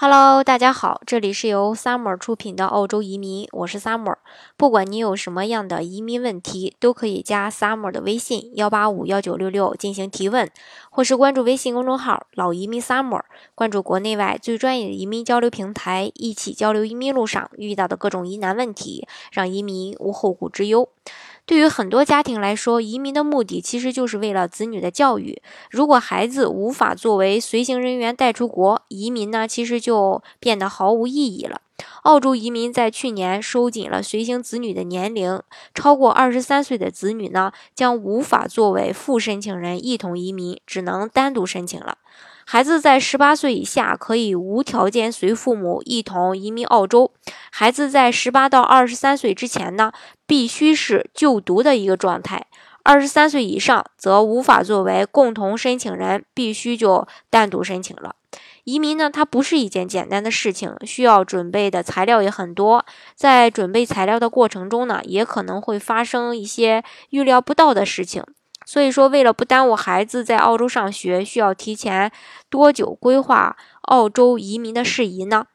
Hello，大家好，这里是由 Summer 出品的澳洲移民，我是 Summer。不管你有什么样的移民问题，都可以加 Summer 的微信幺八五幺九六六进行提问，或是关注微信公众号“老移民 Summer”，关注国内外最专业的移民交流平台，一起交流移民路上遇到的各种疑难问题，让移民无后顾之忧。对于很多家庭来说，移民的目的其实就是为了子女的教育。如果孩子无法作为随行人员带出国，移民呢，其实就变得毫无意义了。澳洲移民在去年收紧了随行子女的年龄，超过二十三岁的子女呢，将无法作为副申请人一同移民，只能单独申请了。孩子在十八岁以下可以无条件随父母一同移民澳洲。孩子在十八到二十三岁之前呢，必须是就读的一个状态；二十三岁以上则无法作为共同申请人，必须就单独申请了。移民呢，它不是一件简单的事情，需要准备的材料也很多。在准备材料的过程中呢，也可能会发生一些预料不到的事情。所以说，为了不耽误孩子在澳洲上学，需要提前多久规划澳洲移民的事宜呢？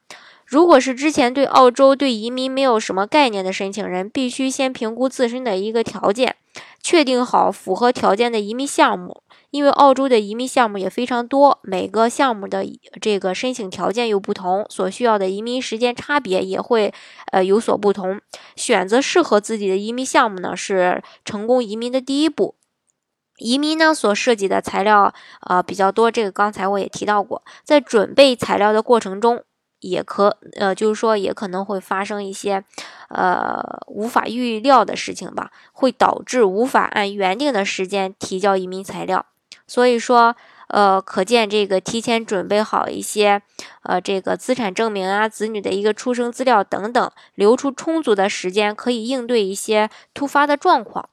如果是之前对澳洲对移民没有什么概念的申请人，必须先评估自身的一个条件，确定好符合条件的移民项目。因为澳洲的移民项目也非常多，每个项目的这个申请条件又不同，所需要的移民时间差别也会呃有所不同。选择适合自己的移民项目呢，是成功移民的第一步。移民呢所涉及的材料呃比较多，这个刚才我也提到过，在准备材料的过程中，也可呃就是说也可能会发生一些呃无法预料的事情吧，会导致无法按原定的时间提交移民材料。所以说呃可见这个提前准备好一些呃这个资产证明啊、子女的一个出生资料等等，留出充足的时间，可以应对一些突发的状况。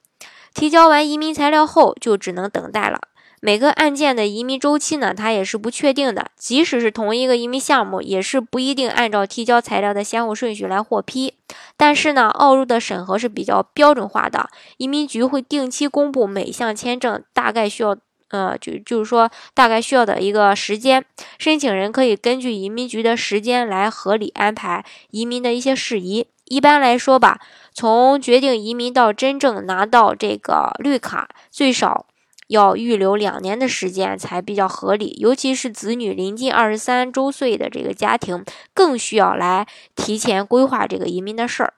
提交完移民材料后，就只能等待了。每个案件的移民周期呢，它也是不确定的。即使是同一个移民项目，也是不一定按照提交材料的先后顺序来获批。但是呢，澳洲的审核是比较标准化的，移民局会定期公布每项签证大概需要，呃，就就是说大概需要的一个时间。申请人可以根据移民局的时间来合理安排移民的一些事宜。一般来说吧。从决定移民到真正拿到这个绿卡，最少要预留两年的时间才比较合理。尤其是子女临近二十三周岁的这个家庭，更需要来提前规划这个移民的事儿。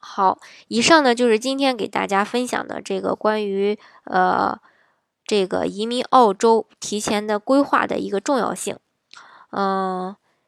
好，以上呢就是今天给大家分享的这个关于呃这个移民澳洲提前的规划的一个重要性。嗯。